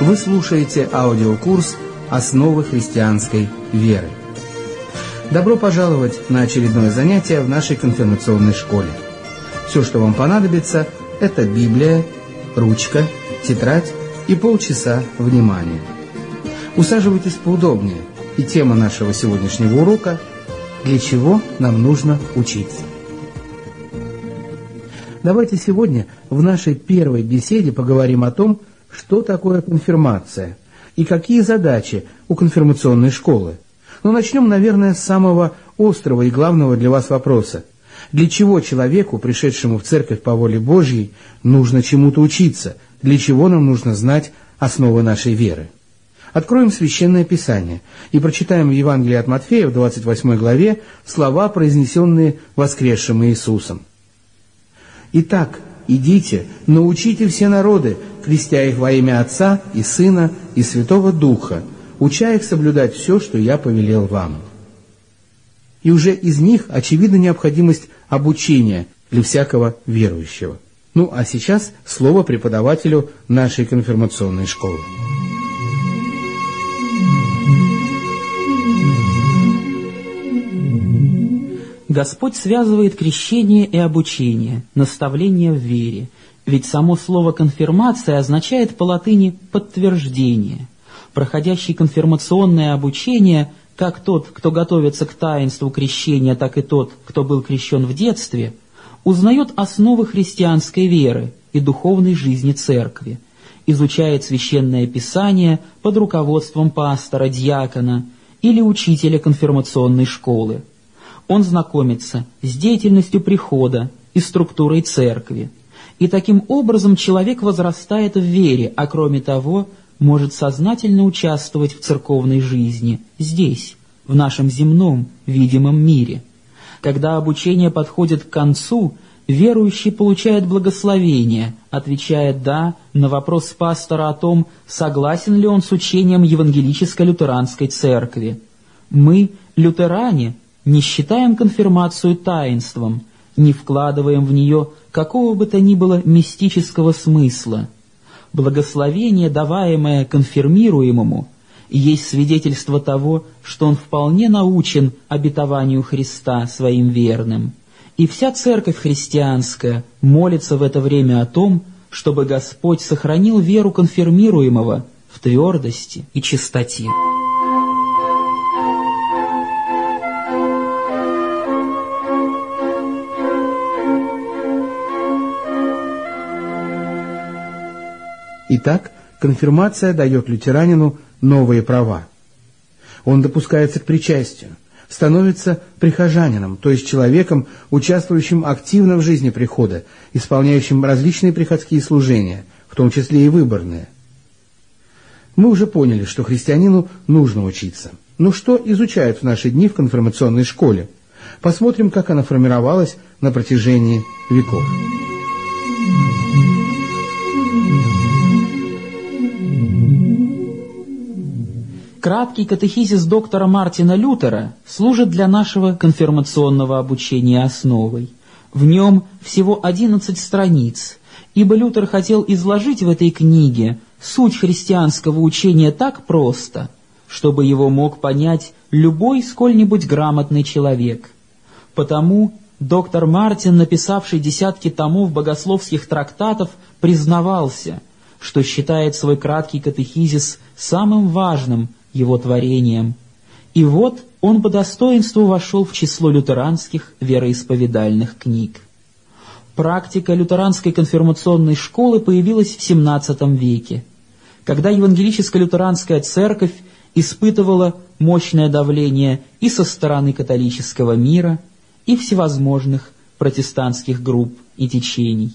Вы слушаете аудиокурс «Основы христианской веры». Добро пожаловать на очередное занятие в нашей конфирмационной школе. Все, что вам понадобится, это Библия, ручка, тетрадь и полчаса внимания. Усаживайтесь поудобнее, и тема нашего сегодняшнего урока – «Для чего нам нужно учиться?». Давайте сегодня в нашей первой беседе поговорим о том, что такое конфирмация и какие задачи у конфирмационной школы. Но начнем, наверное, с самого острого и главного для вас вопроса. Для чего человеку, пришедшему в церковь по воле Божьей, нужно чему-то учиться? Для чего нам нужно знать основы нашей веры? Откроем Священное Писание и прочитаем в Евангелии от Матфея в 28 главе слова, произнесенные воскресшим Иисусом. «Итак, идите, научите все народы, крестя их во имя Отца и Сына и Святого Духа, уча их соблюдать все, что я повелел вам». И уже из них очевидна необходимость обучения для всякого верующего. Ну, а сейчас слово преподавателю нашей конфирмационной школы. Господь связывает крещение и обучение, наставление в вере, ведь само слово «конфирмация» означает по латыни «подтверждение». Проходящий конфирмационное обучение, как тот, кто готовится к таинству крещения, так и тот, кто был крещен в детстве, узнает основы христианской веры и духовной жизни церкви, изучает священное писание под руководством пастора, диакона или учителя конфирмационной школы – он знакомится с деятельностью прихода и структурой церкви. И таким образом человек возрастает в вере, а кроме того, может сознательно участвовать в церковной жизни здесь, в нашем земном, видимом мире. Когда обучение подходит к концу, верующий получает благословение, отвечая «да» на вопрос пастора о том, согласен ли он с учением Евангелической лютеранской церкви. Мы, лютеране, не считаем конфирмацию таинством, не вкладываем в нее какого бы то ни было мистического смысла. Благословение, даваемое конфирмируемому, есть свидетельство того, что он вполне научен обетованию Христа своим верным. И вся церковь христианская молится в это время о том, чтобы Господь сохранил веру конфирмируемого в твердости и чистоте. Итак, конфирмация дает лютеранину новые права. Он допускается к причастию, становится прихожанином, то есть человеком, участвующим активно в жизни прихода, исполняющим различные приходские служения, в том числе и выборные. Мы уже поняли, что христианину нужно учиться. Но что изучают в наши дни в конфирмационной школе? Посмотрим, как она формировалась на протяжении веков. Краткий катехизис доктора Мартина Лютера служит для нашего конфирмационного обучения основой. В нем всего 11 страниц, ибо Лютер хотел изложить в этой книге суть христианского учения так просто, чтобы его мог понять любой сколь-нибудь грамотный человек. Потому доктор Мартин, написавший десятки томов богословских трактатов, признавался, что считает свой краткий катехизис самым важным – его творением. И вот он по достоинству вошел в число лютеранских вероисповедальных книг. Практика лютеранской конфирмационной школы появилась в XVII веке, когда евангелическая лютеранская церковь испытывала мощное давление и со стороны католического мира, и всевозможных протестантских групп и течений.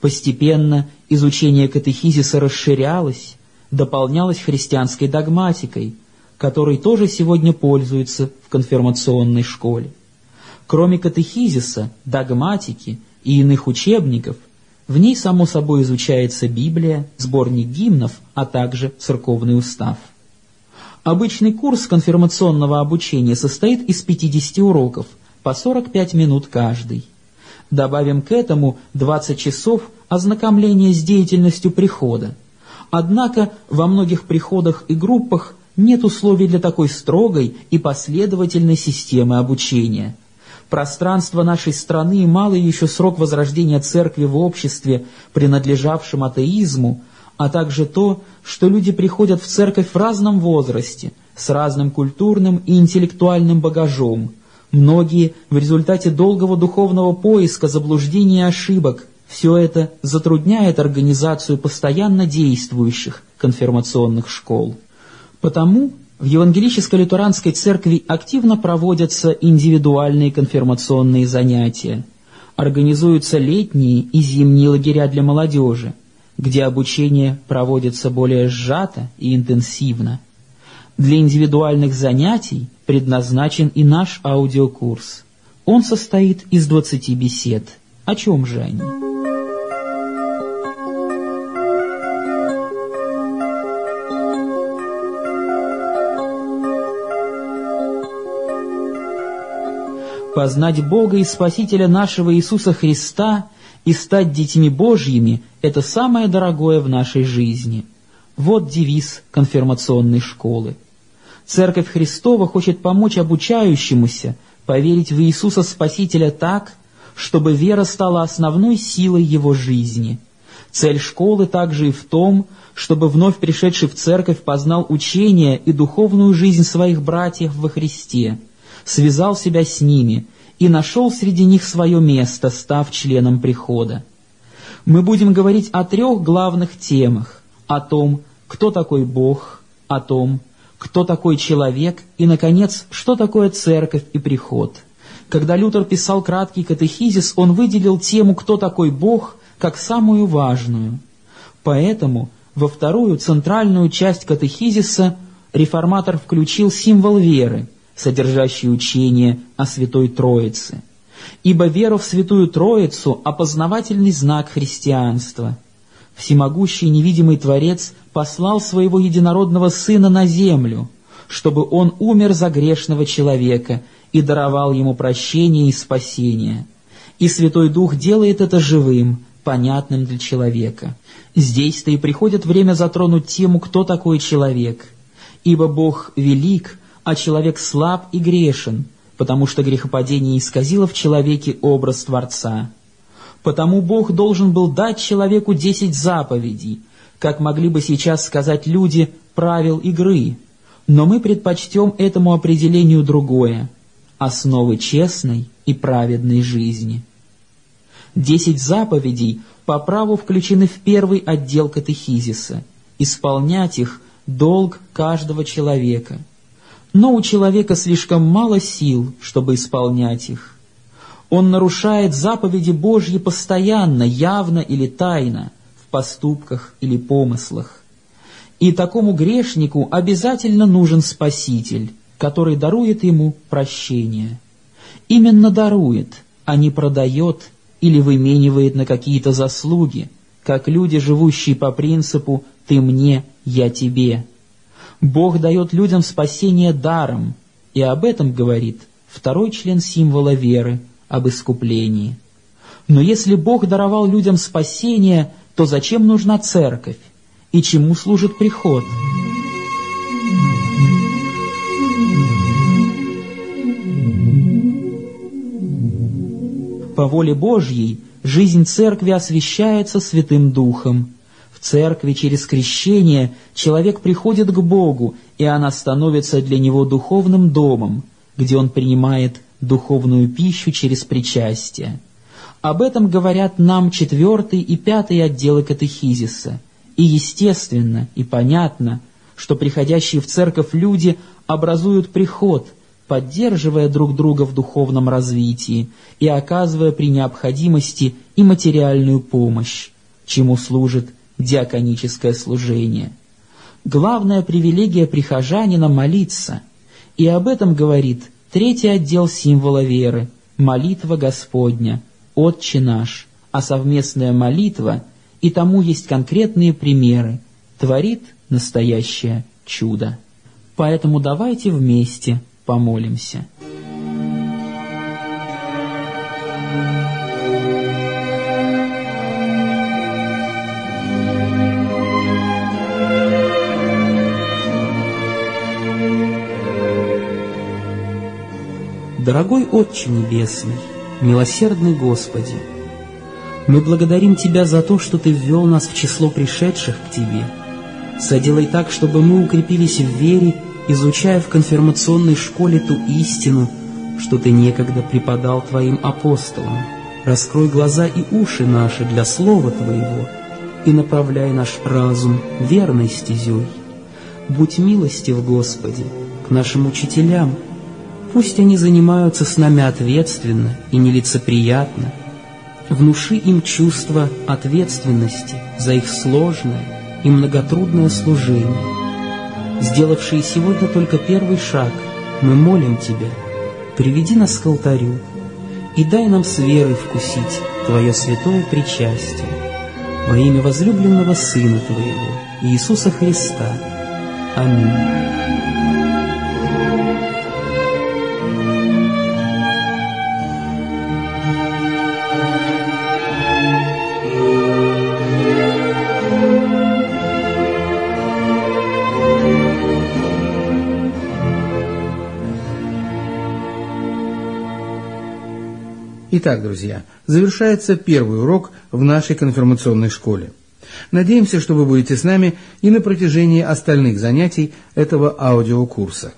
Постепенно изучение катехизиса расширялось, дополнялась христианской догматикой, которой тоже сегодня пользуются в конфирмационной школе. Кроме катехизиса, догматики и иных учебников, в ней, само собой, изучается Библия, сборник гимнов, а также церковный устав. Обычный курс конфирмационного обучения состоит из 50 уроков, по 45 минут каждый. Добавим к этому 20 часов ознакомления с деятельностью прихода, Однако во многих приходах и группах нет условий для такой строгой и последовательной системы обучения. Пространство нашей страны и малый еще срок возрождения церкви в обществе, принадлежавшем атеизму, а также то, что люди приходят в церковь в разном возрасте, с разным культурным и интеллектуальным багажом. Многие в результате долгого духовного поиска, заблуждений и ошибок. Все это затрудняет организацию постоянно действующих конфирмационных школ. Потому в Евангелическо-Лютеранской церкви активно проводятся индивидуальные конфирмационные занятия. Организуются летние и зимние лагеря для молодежи, где обучение проводится более сжато и интенсивно. Для индивидуальных занятий предназначен и наш аудиокурс. Он состоит из 20 бесед. О чем же они? Познать Бога и Спасителя нашего Иисуса Христа и стать детьми Божьими – это самое дорогое в нашей жизни. Вот девиз конфирмационной школы. Церковь Христова хочет помочь обучающемуся поверить в Иисуса Спасителя так, чтобы вера стала основной силой его жизни. Цель школы также и в том, чтобы вновь пришедший в церковь познал учение и духовную жизнь своих братьев во Христе – связал себя с ними и нашел среди них свое место, став членом прихода. Мы будем говорить о трех главных темах. О том, кто такой Бог, о том, кто такой человек и, наконец, что такое церковь и приход. Когда Лютер писал краткий катехизис, он выделил тему «Кто такой Бог?» как самую важную. Поэтому во вторую центральную часть катехизиса реформатор включил символ веры – содержащие учение о Святой Троице. Ибо вера в Святую Троицу – опознавательный знак христианства. Всемогущий невидимый Творец послал своего единородного Сына на землю, чтобы Он умер за грешного человека и даровал ему прощение и спасение. И Святой Дух делает это живым, понятным для человека. Здесь-то и приходит время затронуть тему, кто такой человек. Ибо Бог велик, а человек слаб и грешен, потому что грехопадение исказило в человеке образ Творца. Потому Бог должен был дать человеку десять заповедей, как могли бы сейчас сказать люди правил игры, но мы предпочтем этому определению другое – основы честной и праведной жизни. Десять заповедей по праву включены в первый отдел катехизиса. Исполнять их – долг каждого человека – но у человека слишком мало сил, чтобы исполнять их. Он нарушает заповеди Божьи постоянно, явно или тайно, в поступках или помыслах. И такому грешнику обязательно нужен Спаситель, который дарует ему прощение. Именно дарует, а не продает или выменивает на какие-то заслуги, как люди, живущие по принципу «ты мне, я тебе». Бог дает людям спасение даром, и об этом говорит второй член символа веры об искуплении. Но если Бог даровал людям спасение, то зачем нужна церковь? И чему служит приход? По воле Божьей жизнь церкви освящается Святым Духом, церкви через крещение человек приходит к Богу, и она становится для него духовным домом, где он принимает духовную пищу через причастие. Об этом говорят нам четвертый и пятый отделы катехизиса. И естественно, и понятно, что приходящие в церковь люди образуют приход, поддерживая друг друга в духовном развитии и оказывая при необходимости и материальную помощь, чему служит диаконическое служение. Главная привилегия прихожанина – молиться, и об этом говорит третий отдел символа веры – молитва Господня, Отче наш, а совместная молитва, и тому есть конкретные примеры, творит настоящее чудо. Поэтому давайте вместе помолимся. Дорогой Отче Небесный, милосердный Господи, мы благодарим Тебя за то, что Ты ввел нас в число пришедших к Тебе. Соделай так, чтобы мы укрепились в вере, изучая в конфирмационной школе ту истину, что Ты некогда преподал Твоим апостолам. Раскрой глаза и уши наши для Слова Твоего и направляй наш разум верной стезей. Будь милостив, Господи, к нашим учителям. Пусть они занимаются с нами ответственно и нелицеприятно. Внуши им чувство ответственности за их сложное и многотрудное служение. Сделавшие сегодня только первый шаг, мы молим Тебя, приведи нас к алтарю и дай нам с верой вкусить Твое святое причастие во имя возлюбленного Сына Твоего, Иисуса Христа. Аминь. Итак, друзья, завершается первый урок в нашей конфирмационной школе. Надеемся, что вы будете с нами и на протяжении остальных занятий этого аудиокурса.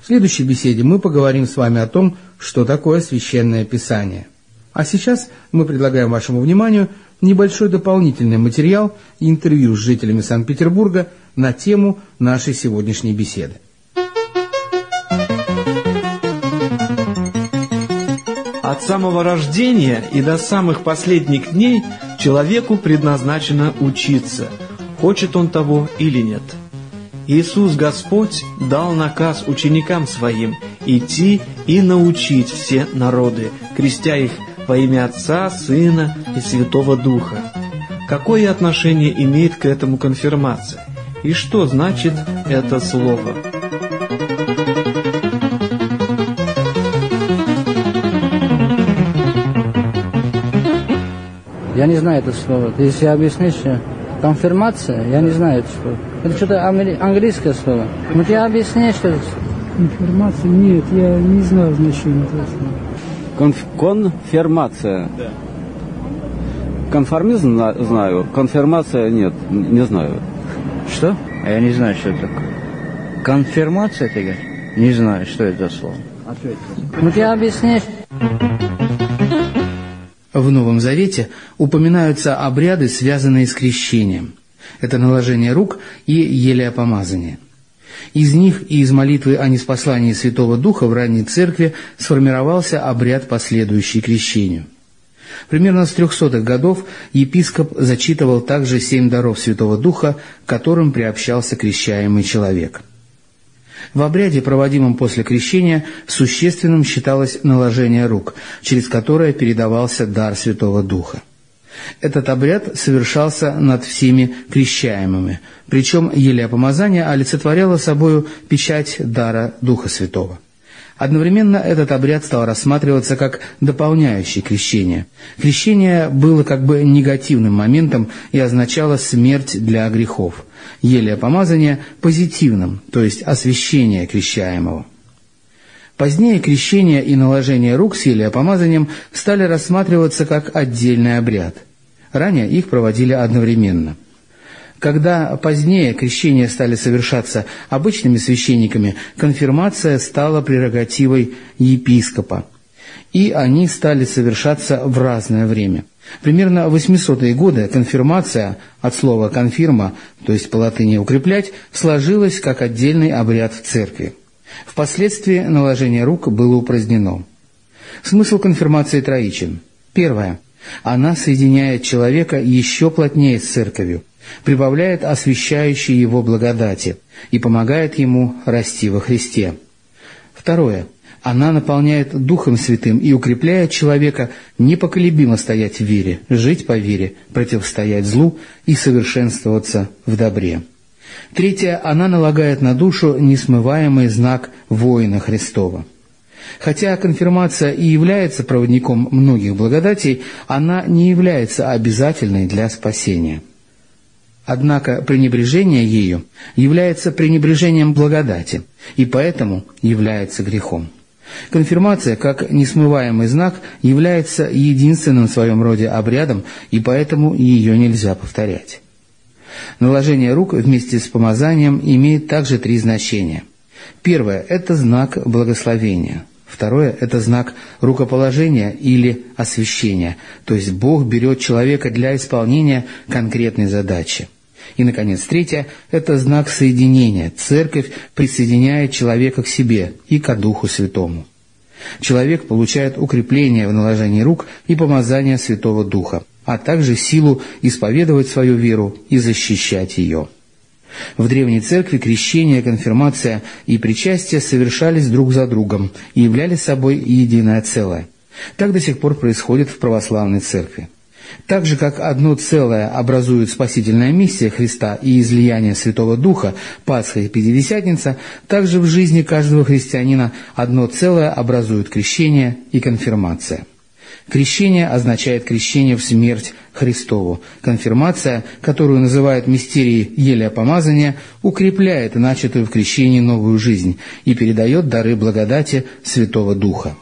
В следующей беседе мы поговорим с вами о том, что такое священное писание. А сейчас мы предлагаем вашему вниманию небольшой дополнительный материал и интервью с жителями Санкт-Петербурга на тему нашей сегодняшней беседы. От самого рождения и до самых последних дней человеку предназначено учиться, хочет он того или нет. Иисус Господь дал наказ ученикам своим идти и научить все народы, крестя их во имя Отца, Сына и Святого Духа. Какое отношение имеет к этому конфирмация? И что значит это слово? Я не знаю это слово. Ты если объяснишь, э, конфирмация, я не знаю это слово. Это что-то английское слово. Ну ты объясни, что это. Конфирмация? Нет, я не знаю значения этого слова. Конф конфирмация. Да. Конформизм знаю, конфирмация нет, не знаю. Что? А я не знаю, что это такое. Конфирмация, ты говоришь? Не знаю, что это за слово. Ответь. Ну ты объяснишь. В Новом Завете упоминаются обряды, связанные с крещением. Это наложение рук и елеопомазание. Из них и из молитвы о неспослании Святого Духа в ранней церкви сформировался обряд, последующий крещению. Примерно с трехсотых годов епископ зачитывал также семь даров Святого Духа, которым приобщался крещаемый человек – в обряде, проводимом после крещения, существенным считалось наложение рук, через которое передавался дар Святого Духа. Этот обряд совершался над всеми крещаемыми, причем елеопомазание олицетворяло собою печать дара Духа Святого. Одновременно этот обряд стал рассматриваться как дополняющий крещение. Крещение было как бы негативным моментом и означало смерть для грехов. Еле помазание позитивным, то есть освящение крещаемого. Позднее крещение и наложение рук с елеопомазанием стали рассматриваться как отдельный обряд. Ранее их проводили одновременно – когда позднее крещения стали совершаться обычными священниками, конфирмация стала прерогативой епископа, и они стали совершаться в разное время. Примерно в 800-е годы конфирмация, от слова «конфирма», то есть по латыни «укреплять», сложилась как отдельный обряд в церкви. Впоследствии наложение рук было упразднено. Смысл конфирмации троичен. Первое. Она соединяет человека еще плотнее с церковью, прибавляет освящающей его благодати и помогает ему расти во Христе. Второе. Она наполняет Духом Святым и укрепляет человека непоколебимо стоять в вере, жить по вере, противостоять злу и совершенствоваться в добре. Третье. Она налагает на душу несмываемый знак воина Христова. Хотя конфирмация и является проводником многих благодатей, она не является обязательной для спасения. Однако пренебрежение ею является пренебрежением благодати и поэтому является грехом. Конфирмация, как несмываемый знак, является единственным в своем роде обрядом, и поэтому ее нельзя повторять. Наложение рук вместе с помазанием имеет также три значения. Первое – это знак благословения. Второе – это знак рукоположения или освящения, то есть Бог берет человека для исполнения конкретной задачи. И, наконец, третье – это знак соединения. Церковь присоединяет человека к себе и к Духу Святому. Человек получает укрепление в наложении рук и помазание Святого Духа, а также силу исповедовать свою веру и защищать ее. В Древней Церкви крещение, конфирмация и причастие совершались друг за другом и являли собой единое целое. Так до сих пор происходит в православной Церкви. Так же, как одно целое образует спасительная миссия Христа и излияние Святого Духа, Пасха и Пятидесятница, так же в жизни каждого христианина одно целое образует крещение и конфирмация. Крещение означает крещение в смерть Христову. Конфирмация, которую называют мистерией еле помазания, укрепляет начатую в крещении новую жизнь и передает дары благодати Святого Духа.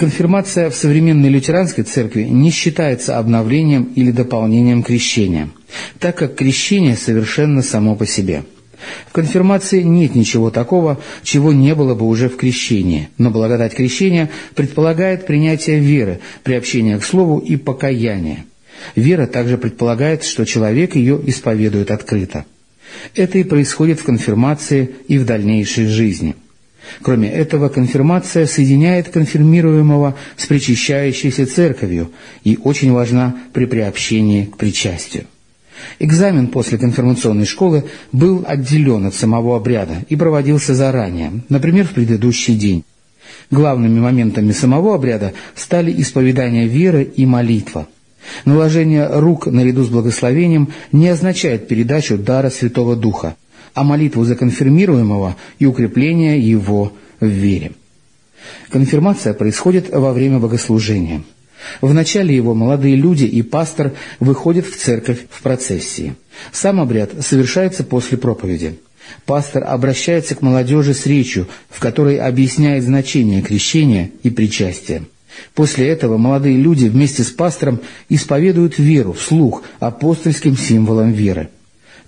Конфирмация в современной лютеранской церкви не считается обновлением или дополнением крещения, так как крещение совершенно само по себе. В конфирмации нет ничего такого, чего не было бы уже в крещении, но благодать крещения предполагает принятие веры, приобщение к слову и покаяние. Вера также предполагает, что человек ее исповедует открыто. Это и происходит в конфирмации и в дальнейшей жизни – Кроме этого, конфирмация соединяет конфирмируемого с причащающейся церковью и очень важна при приобщении к причастию. Экзамен после конфирмационной школы был отделен от самого обряда и проводился заранее, например, в предыдущий день. Главными моментами самого обряда стали исповедание веры и молитва. Наложение рук наряду с благословением не означает передачу дара Святого Духа – а молитву за конфирмируемого и укрепление его в вере. Конфирмация происходит во время богослужения. В начале его молодые люди и пастор выходят в церковь в процессии. Сам обряд совершается после проповеди. Пастор обращается к молодежи с речью, в которой объясняет значение крещения и причастия. После этого молодые люди вместе с пастором исповедуют веру вслух апостольским символом веры –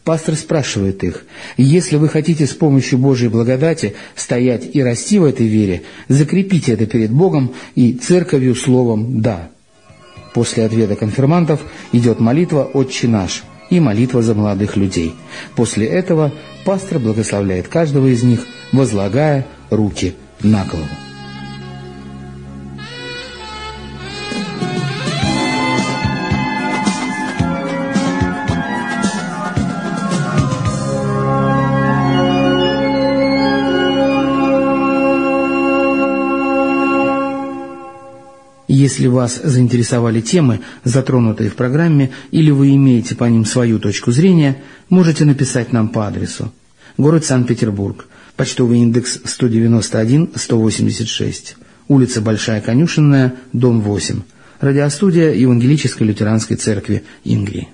Пастор спрашивает их, если вы хотите с помощью Божьей благодати стоять и расти в этой вере, закрепите это перед Богом и церковью словом «да». После ответа конфирмантов идет молитва «Отче наш» и молитва за молодых людей. После этого пастор благословляет каждого из них, возлагая руки на голову. Если вас заинтересовали темы, затронутые в программе, или вы имеете по ним свою точку зрения, можете написать нам по адресу. Город Санкт-Петербург. Почтовый индекс 191-186. Улица Большая Конюшенная, дом 8. Радиостудия Евангелической лютеранской церкви Ингрии.